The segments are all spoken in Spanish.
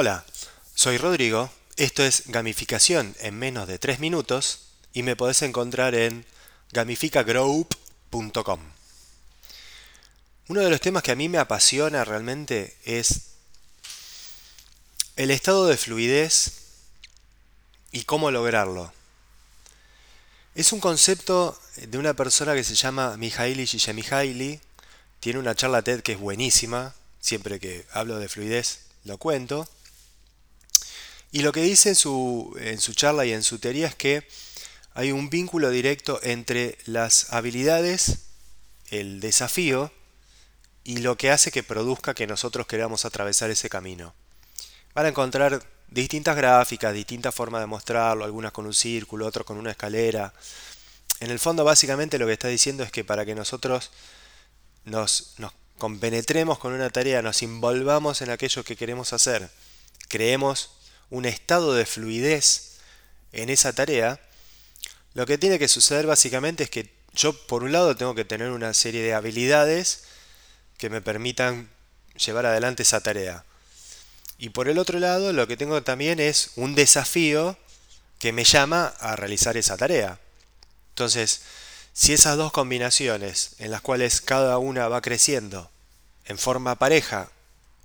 Hola, soy Rodrigo, esto es gamificación en menos de 3 minutos y me podés encontrar en gamificagroup.com. Uno de los temas que a mí me apasiona realmente es el estado de fluidez y cómo lograrlo. Es un concepto de una persona que se llama Mihaly Csikszentmihalyi. Tiene una charla TED que es buenísima. Siempre que hablo de fluidez lo cuento. Y lo que dice en su, en su charla y en su teoría es que hay un vínculo directo entre las habilidades, el desafío y lo que hace que produzca que nosotros queramos atravesar ese camino. Van a encontrar distintas gráficas, distintas formas de mostrarlo, algunas con un círculo, otras con una escalera. En el fondo básicamente lo que está diciendo es que para que nosotros nos, nos compenetremos con una tarea, nos envolvamos en aquello que queremos hacer, creemos un estado de fluidez en esa tarea, lo que tiene que suceder básicamente es que yo por un lado tengo que tener una serie de habilidades que me permitan llevar adelante esa tarea. Y por el otro lado lo que tengo también es un desafío que me llama a realizar esa tarea. Entonces, si esas dos combinaciones en las cuales cada una va creciendo en forma pareja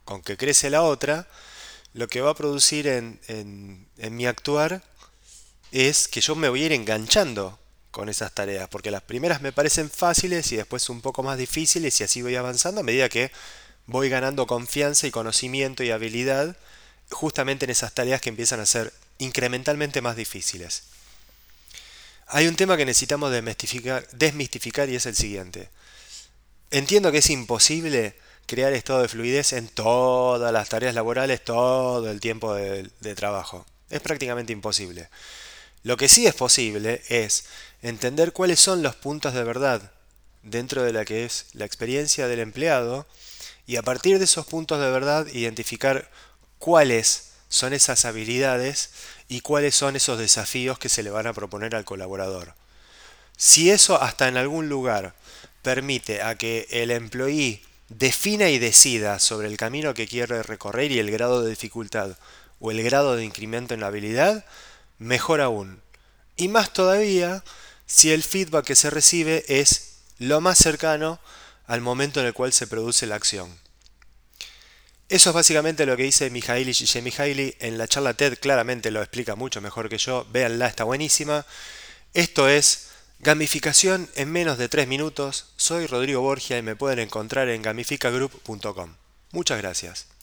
con que crece la otra, lo que va a producir en, mi actuar es que yo me voy a ir enganchando con esas tareas, porque las primeras me parecen fáciles y después un poco más difíciles y así voy avanzando a medida que voy ganando confianza y conocimiento y habilidad justamente en esas tareas que empiezan a ser incrementalmente más difíciles. Hay un tema que necesitamos desmistificar y es el siguiente. Entiendo que es imposible crear estado de fluidez en todas las tareas laborales todo el tiempo de, trabajo. Es prácticamente imposible. Lo que sí es posible es entender cuáles son los puntos de verdad dentro de la que es la experiencia del empleado y a partir de esos puntos de verdad identificar cuáles son esas habilidades y cuáles son esos desafíos que se le van a proponer al colaborador. Si eso hasta en algún lugar permite a que el employee defina y decida sobre el camino que quiere recorrer y el grado de dificultad o el grado de incremento en la habilidad, mejor aún. Y más todavía si el feedback que se recibe es lo más cercano al momento en el cual se produce la acción. Eso es básicamente lo que dice Mihaly Csikszentmihalyi en la charla TED, claramente lo explica mucho mejor que yo, véanla, está buenísima. Esto es Gamificación en menos de 3 minutos. Soy Rodrigo Borgia y me pueden encontrar en gamificagroup.com. Muchas gracias.